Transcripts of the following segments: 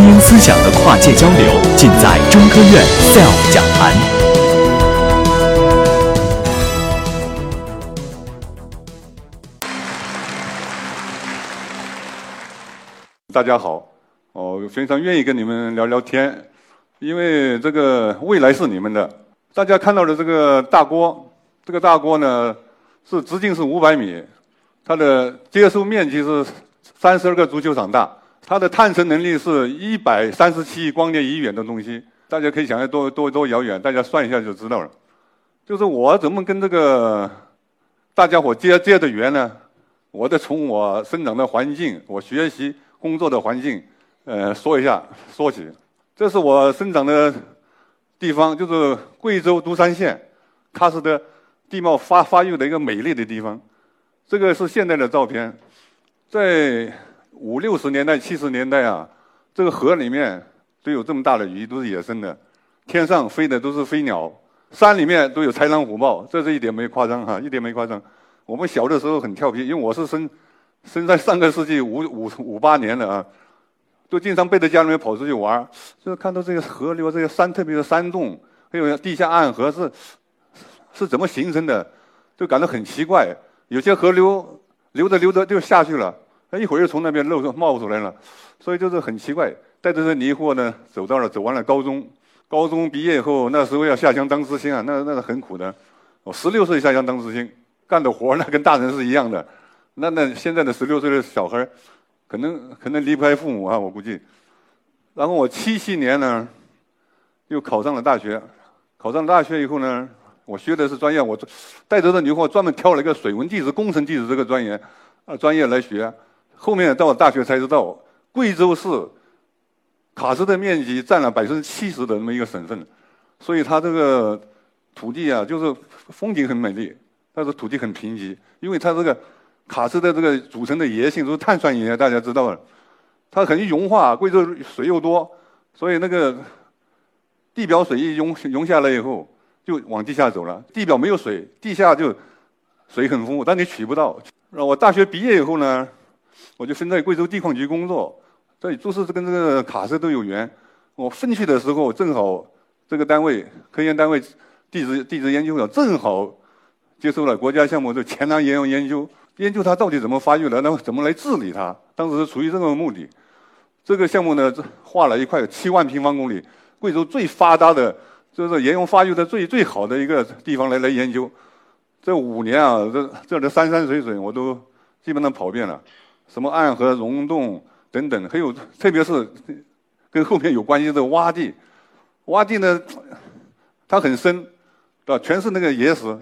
精英思想的跨界交流，尽在中科院 SELF 讲坛。大家好，我非常愿意跟你们聊聊天，因为这个未来是你们的。大家看到的这个大锅，这个大锅呢是直径是五百米，它的接收面积是三十二个足球场大，它的探测能力是一百三十七亿光年以远的东西。大家可以想象多多多遥远，大家算一下就知道了。就是我怎么跟这个大家伙接接的缘呢？我得从我生长的环境，我学习。工作的环境，呃，说一下说起，这是我生长的地方，就是贵州独山县喀什的地貌发发育的一个美丽的地方。这个是现在的照片，在五六十年代、七十年代啊，这个河里面都有这么大的鱼，都是野生的。天上飞的都是飞鸟，山里面都有豺狼虎豹，这是一点没夸张哈，一点没夸张。我们小的时候很调皮，因为我是生。生在上个世纪五五五八年的啊，都经常背着家里面跑出去玩就是看到这个河流、这些山，特别是山洞，还有地下暗河是是怎么形成的，就感到很奇怪。有些河流流着流着就下去了，他一会儿又从那边露出冒出来了，所以就是很奇怪。带着这疑惑呢，走到了走完了高中，高中毕业以后，那时候要下乡当知青啊，那那是很苦的。我十六岁下乡当知青，干的活那跟大人是一样的。那那现在的十六岁的小孩可能可能离不开父母啊，我估计。然后我七七年呢，又考上了大学，考上大学以后呢，我学的是专业，我带着这女伙专门挑了一个水文地质工程地质这个专业啊专业来学。后面到了大学才知道，贵州是喀什的面积占了百分之七十的那么一个省份，所以它这个土地啊，就是风景很美丽，但是土地很贫瘠，因为它这个。喀什的这个组成的岩性都是碳酸盐，大家知道了，它很易融化。贵州水又多，所以那个地表水一融融下来以后，就往地下走了。地表没有水，地下就水很丰富，但你取不到。我大学毕业以后呢，我就分在贵州地矿局工作，这就是跟这个卡车都有缘。我分去的时候，正好这个单位科研单位地质地质研究所正好接受了国家项目，就黔南岩研究。研究它到底怎么发育的，那么怎么来治理它？当时是出于这个目的。这个项目呢，划了一块七万平方公里，贵州最发达的，就是岩溶发育的最最好的一个地方来来研究。这五年啊，这这的山山水水我都基本上跑遍了，什么暗河、溶洞等等，还有特别是跟后面有关系的洼地。洼地呢，它很深，对吧？全是那个岩石。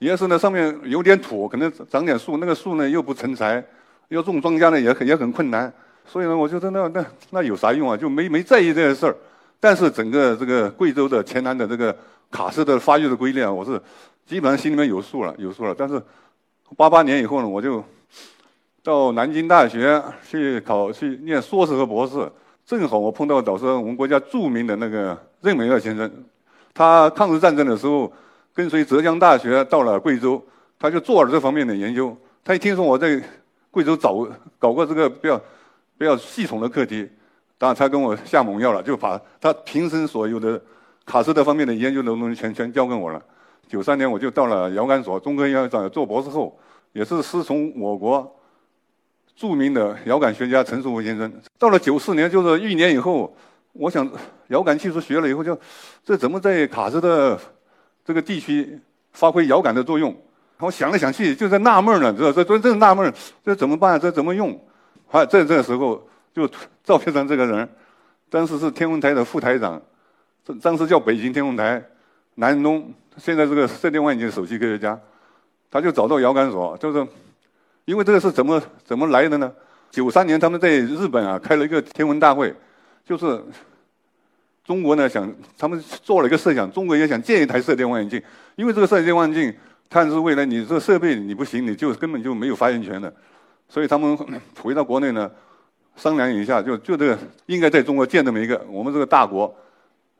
岩石呢，上面有点土，可能长点树。那个树呢，又不成材，要种庄稼呢，也很也很困难。所以呢，我觉得那那那有啥用啊？就没没在意这些事儿。但是整个这个贵州的黔南的这个喀什的发育的规律啊，我是基本上心里面有数了，有数了。但是八八年以后呢，我就到南京大学去考去念硕士和博士。正好我碰到导师，我们国家著名的那个任美二先生，他抗日战争的时候。跟随浙江大学到了贵州，他就做了这方面的研究。他一听说我在贵州找搞过这个比较比较系统的课题，当然他跟我下猛药了，就把他平生所有的卡斯特方面的研究的东西全全交给我了。九三年我就到了遥感所中科院长做博士后，也是师从我国著名的遥感学家陈树福先生。到了九四年，就是一年以后，我想遥感技术学了以后，就这怎么在卡斯特这个地区发挥遥感的作用，我想来想去就在纳闷呢，这这真正纳闷，这怎么办？这怎么用？好，这这时候就照片上这个人，当时是天文台的副台长，当时叫北京天文台，南东，现在这个射电望远镜首席科学家，他就找到遥感所，就是，因为这个是怎么怎么来的呢？九三年他们在日本啊开了一个天文大会，就是。中国呢想，他们做了一个设想，中国也想建一台射电望远镜，因为这个射电望远镜，它是未来你这个设备你不行，你就根本就没有发言权的，所以他们 回到国内呢，商量一下，就就这个应该在中国建这么一个，我们这个大国，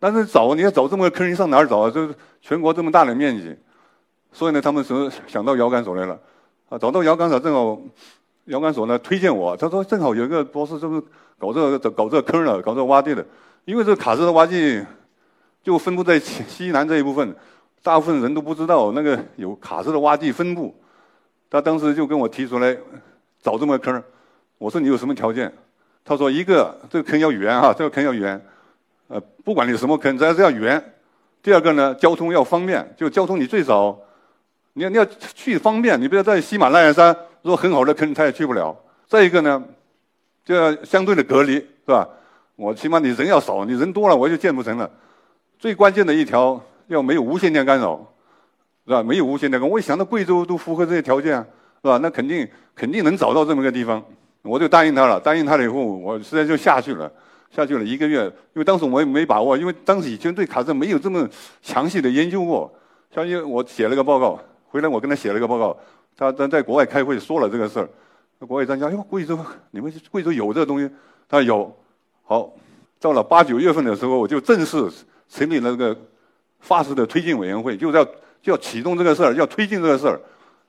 但是找你要找这么个坑，你上哪儿找啊？就全国这么大的面积，所以呢，他们是想到遥感所来了，啊，找到遥感所正好，遥感所呢推荐我，他说正好有一个博士就是搞这个搞这个坑的，搞这个洼地的，因为这个卡斯特洼地就分布在 西南这一部分，大部分人都不知道那个有卡斯特洼地分布。他当时就跟我提出来找这么个坑，我说你有什么条件？他说一个这个坑要圆啊，这个坑要圆，呃，不管你什么坑，只要是要圆。第二个呢，交通要方便，就交通你最少，你要你要去方便，你不要在喜马拉雅山，如果很好的坑他也去不了。再一个呢，就要相对的隔离，是吧？我起码你人要少，你人多了我就建不成了。最关键的一条要没有无线电干扰。是吧？没有无线电，我一想到贵州都符合这些条件，是吧？那肯定肯定能找到这么个地方，我就答应他了。答应他了以后，我实在就下去了，下去了一个月。因为当时我也没把握，因为当时以前对卡车没有这么详细的研究过。相信我写了个报告，回来我跟他写了一个报告，他在在国外开会说了这个事儿。国外专家，哟，贵州你们贵州有这个东西？他说有。好，到了八九月份的时候，我就正式成立了这个发誓的推进委员会，就是要。就要启动这个事儿，要推进这个事儿，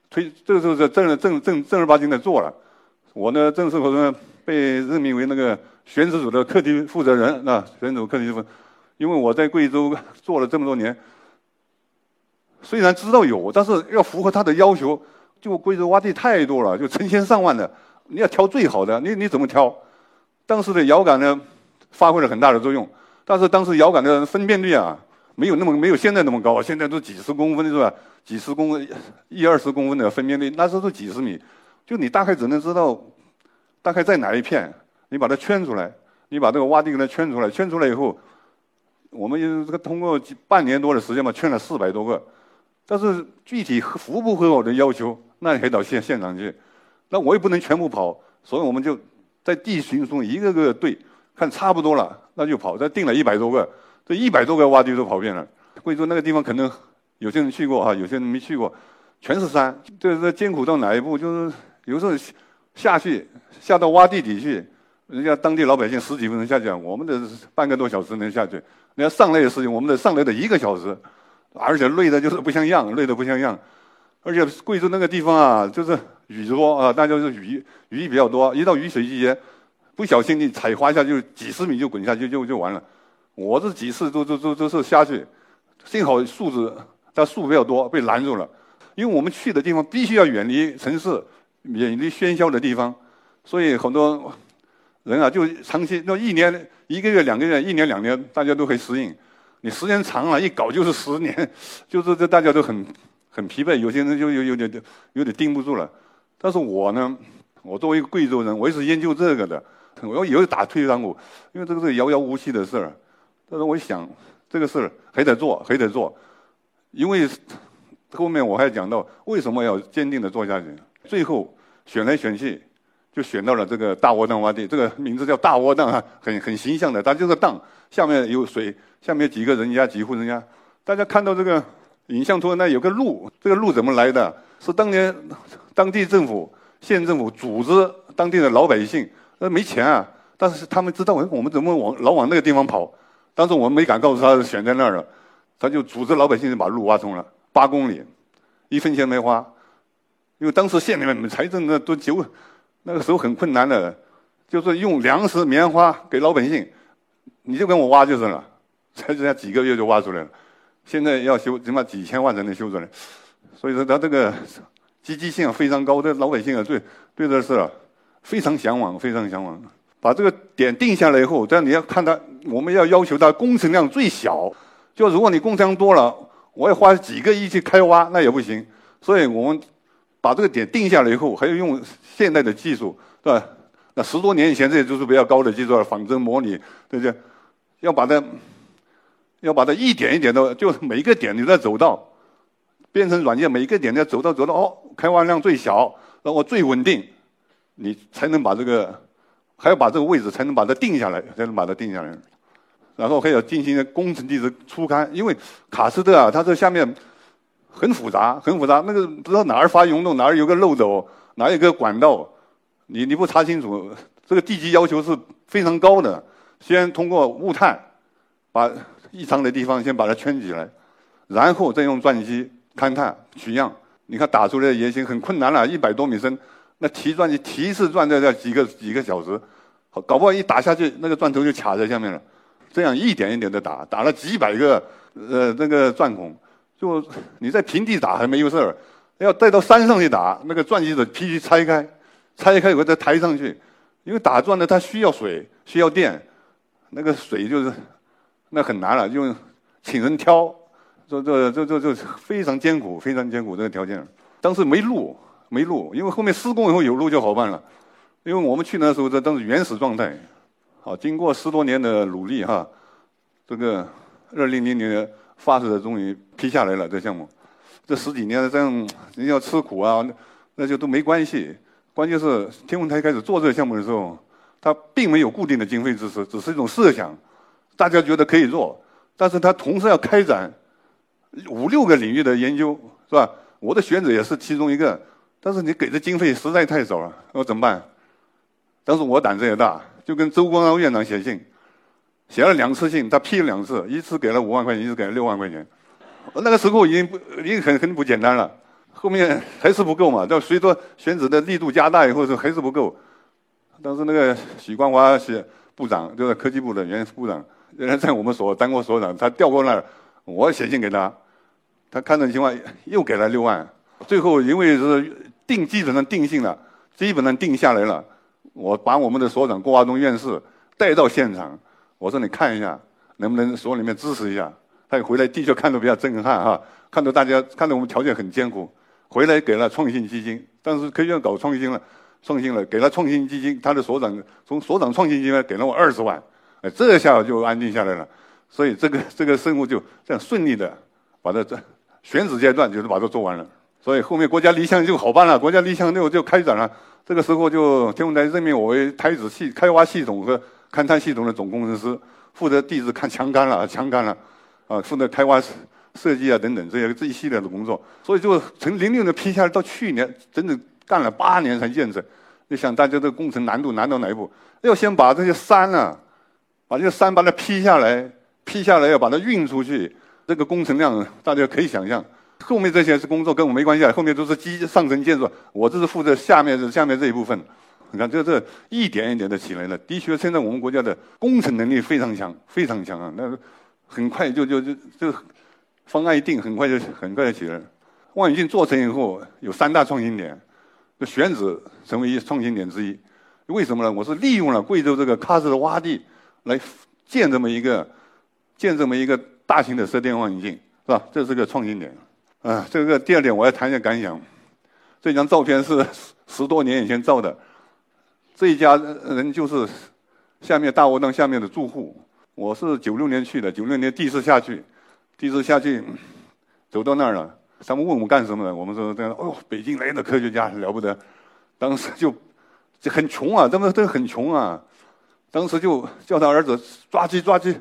推这个时候是正正正正儿八经的做了。我呢，正式可能被任命为那个选址组的课题负责人啊，选址组课题负责人。因为我在贵州做了这么多年，虽然知道有，但是要符合他的要求，就贵州洼地太多了，就成千上万的，你要挑最好的，你你怎么挑？当时的遥感呢，发挥了很大的作用，但是当时遥感的分辨率啊。没有那么没有现在那么高，现在都几十公分是吧？几十公分一二十公分的分辨率，那时候都几十米，就你大概只能知道大概在哪一片，你把它圈出来，你把这个洼地给它圈出来，圈出来以后，我们这个通过半年多的时间嘛，圈了四百多个，但是具体符不符合我的要求，那你还到现现场去，那我也不能全部跑，所以我们就在地形中一个个对，看差不多了，那就跑，再定了一百多个。这一百多个洼地都跑遍了，贵州那个地方可能有些人去过哈，有些人没去过，全是山。这这艰苦到哪一步？就是有时候下去下到洼地底去，人家当地老百姓十几分钟下去，我们的半个多小时能下去。人家上来的事情，我们得上来的一个小时，而且累的就是不像样，累的不像样。而且贵州那个地方啊，就是雨多啊，大家是雨雨比较多，一到雨水季节，不小心你踩滑下就几十米就滚下去就就完了。我这几次都都都都是下去，幸好树子它树比较多，被拦住了。因为我们去的地方必须要远离城市、远离喧嚣的地方，所以很多人啊就长期那一年、一个月、两个月、一年、两年，大家都可以适应。你时间长了，一搞就是十年，就是这大家都很很疲惫，有些人就有有点有点盯不住了。但是我呢，我作为一个贵州人，我也是研究这个的，我要以后打退堂鼓，因为这个是遥遥无期的事儿。但是我想，这个事儿还得做，还得做，因为后面我还讲到为什么要坚定的做下去。最后选来选去，就选到了这个大窝凼洼地，这个名字叫大窝凼啊，很很形象的，它就是凼，下面有水，下面几个人家几户人家。大家看到这个影像图，那有个路，这个路怎么来的？是当年当地政府、县政府组织当地的老百姓，那没钱啊，但是他们知道，我们怎么往老往那个地方跑？当时我们没敢告诉他选在那儿了，他就组织老百姓就把路挖通了，八公里，一分钱没花，因为当时县里面财政那都九，那个时候很困难的，就是用粮食、棉花给老百姓，你就跟我挖就是了，才这样几个月就挖出来了，现在要修起码几千万才能修出来，所以说他这个积极性非常高，这老百姓啊对对这事啊非常向往，非常向往。把这个点定下来以后，但你要看它，我们要要求它工程量最小。就如果你工程量多了，我要花几个亿去开挖，那也不行。所以我们把这个点定下来以后，还要用现代的技术，对吧？那十多年以前这些都是比较高的技术了，仿真模拟，对不对？要把它，要把它一点一点的，就是每一个点你在走到，编程软件每一个点要走到走到哦，开挖量最小，然后最稳定，你才能把这个。还要把这个位置才能把它定下来，才能把它定下来，然后还要进行工程地质初勘，因为卡斯特啊，它这下面很复杂，很复杂，那个不知道哪儿发溶洞，哪儿有个漏斗，哪有个管道，你你不查清楚，这个地基要求是非常高的。先通过物探把异常的地方先把它圈起来，然后再用钻机勘探取样。你看打出来的也行，很困难了，一百多米深。那提钻机提一次钻要要几个几个小时，好搞不好一打下去，那个钻头就卡在下面了。这样一点一点的打，打了几百个呃那个钻孔，就你在平地打还没有事儿，要带到山上去打，那个钻机的必须拆开，拆开以后再抬上去，因为打钻的它需要水，需要电，那个水就是那很难了，就请人挑，这这这这这非常艰苦，非常艰苦这个条件。当时没路，没路，因为后面施工以后有路就好办了。因为我们去那时候这都是原始状态，好，经过十多年的努力哈，这个二零零年发射的终于批下来了这项目。这十几年这样人要吃苦啊，那就都没关系。关键是天文台开始做这个项目的时候，它并没有固定的经费支持，只是一种设想，大家觉得可以做，但是他同时要开展五六个领域的研究，是吧？我的选址也是其中一个，但是你给的经费实在太少了，我怎么办？当时我胆子也大，就跟周光召院长写信，写了两次信，他批了两次，一次给了五万块钱，一次给了六万块钱。那个时候已经不已经很很不简单了，后面还是不够嘛。到随着选址的力度加大以后，是还是不够。当时那个许光华是部长，就是科技部的原部长，原来在我们所当过所长，他调过那儿，我写信给他。他看到情况又给了六万，最后因为是定基本上定性了，基本上定下来了。我把我们的所长郭华东院士带到现场，我说你看一下，能不能所里面支持一下？他回来的确看到比较震撼哈，看到大家看到我们条件很艰苦，回来给了创新基金，当时科学院搞创新了，创新了给了创新基金，他的所长从所长创新基金给了我二十万，哎，这下就安定下来了，所以这个这个任务就这样顺利的把它这。选址阶段就是把它做完了，所以后面国家立项就好办了。国家立项就就开展了。这个时候就天文台任命我为台子系开挖系统和勘探系统的总工程师，负责地质看墙杆了，墙杆了，啊，负责开挖设计啊等等这些这一系列的工作。所以就从零六年批下来到去年，整整干了八年才建成。你想大家这个工程难度难到哪一步？要先把这些山啊，把这些山把它劈下来，劈下来要把它运出去。这个工程量大家可以想象，后面这些是工作跟我没关系啊，后面都是基上层建筑，我这是负责下面这下面这一部分。你看，这这一点一点的起来了。的确，现在我们国家的工程能力非常强，非常强啊。那很快就就就就方案一定，很快就很快就起来了。望远镜做成以后，有三大创新点，就选址成为一创新点之一。为什么呢？我是利用了贵州这个喀什的洼地来建这么一个建这么一个。大型的射电望远镜是吧？这是个创新点。啊，这个第二点我要谈一下感想。这张照片是十多年以前照的，这一家人就是下面大窝囊下面的住户。我是九六年去的，九六年第一次下去，第一次下去走到那儿了，他们问我们干什么的，我们说这样，哦，北京来的科学家了不得。当时就就很穷啊，他们都很穷啊。当时就叫他儿子抓鸡抓鸡。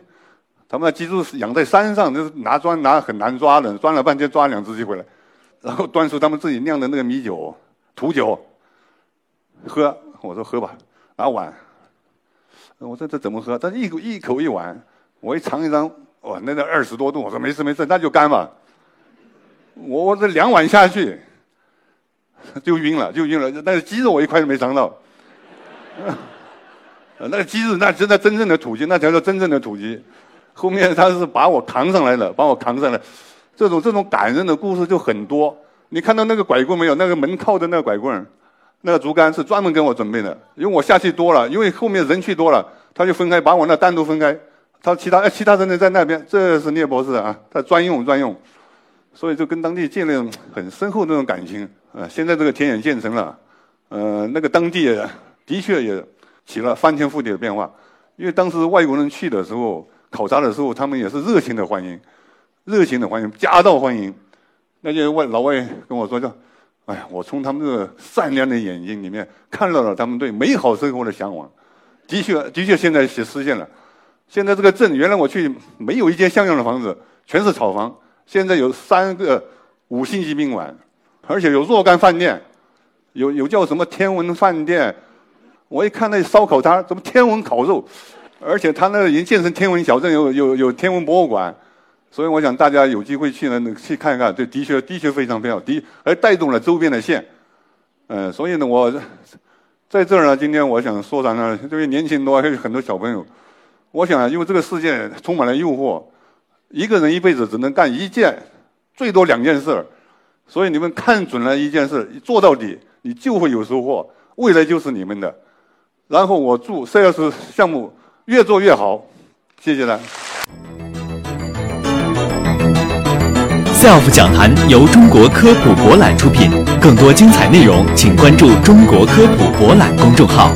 他们的鸡是养在山上，就是拿砖拿很难抓的，钻了半天抓两只鸡回来，然后端出他们自己酿的那个米酒、土酒，喝。我说喝吧，拿碗。我说这怎么喝？他一口一口一碗，我一尝一尝，哇，那个二十多度。我说没事没事，那就干吧。我我这两碗下去就晕了，就晕了。那个鸡肉我一块都没尝到。那个鸡子那真的真正的土鸡，那才叫真正的土鸡。后面他是把我扛上来了，把我扛上来，这种这种感人的故事就很多。你看到那个拐棍没有？那个门靠的那个拐棍，那个竹竿是专门给我准备的，因为我下去多了，因为后面人去多了，他就分开，把我那单独分开。他其他其他人呢在那边，这是聂博士啊，他专用专用，所以就跟当地建立很深厚那种感情。呃，现在这个田野建成了，呃，那个当地的确也起了翻天覆地的变化，因为当时外国人去的时候。考察的时候，他们也是热情的欢迎，热情的欢迎，夹道欢迎。那些外老外跟我说叫：“哎呀，我从他们这善良的眼睛里面看到了他们对美好生活的向往。”的确，的确，现在是实现了。现在这个镇，原来我去没有一间像样的房子，全是草房。现在有三个五星级宾馆，而且有若干饭店，有有叫什么天文饭店。我一看那烧烤摊，怎么天文烤肉？而且他那已经建成天文小镇，有有有天文博物馆，所以我想大家有机会去呢，去看一看。这的确的确非常漂亮，的而带动了周边的县。嗯，所以呢，我 在这儿呢，今天我想说啥呢？这位年轻多，还有很多小朋友。我想，因为这个世界充满了诱惑，一个人一辈子只能干一件，最多两件事。所以你们看准了一件事，做到底，你就会有收获，未来就是你们的。然后我祝 CS 项目越做越好，谢谢大家。SELF 讲坛由中国科普博览出品，更多精彩内容，请关注中国科普博览公众号。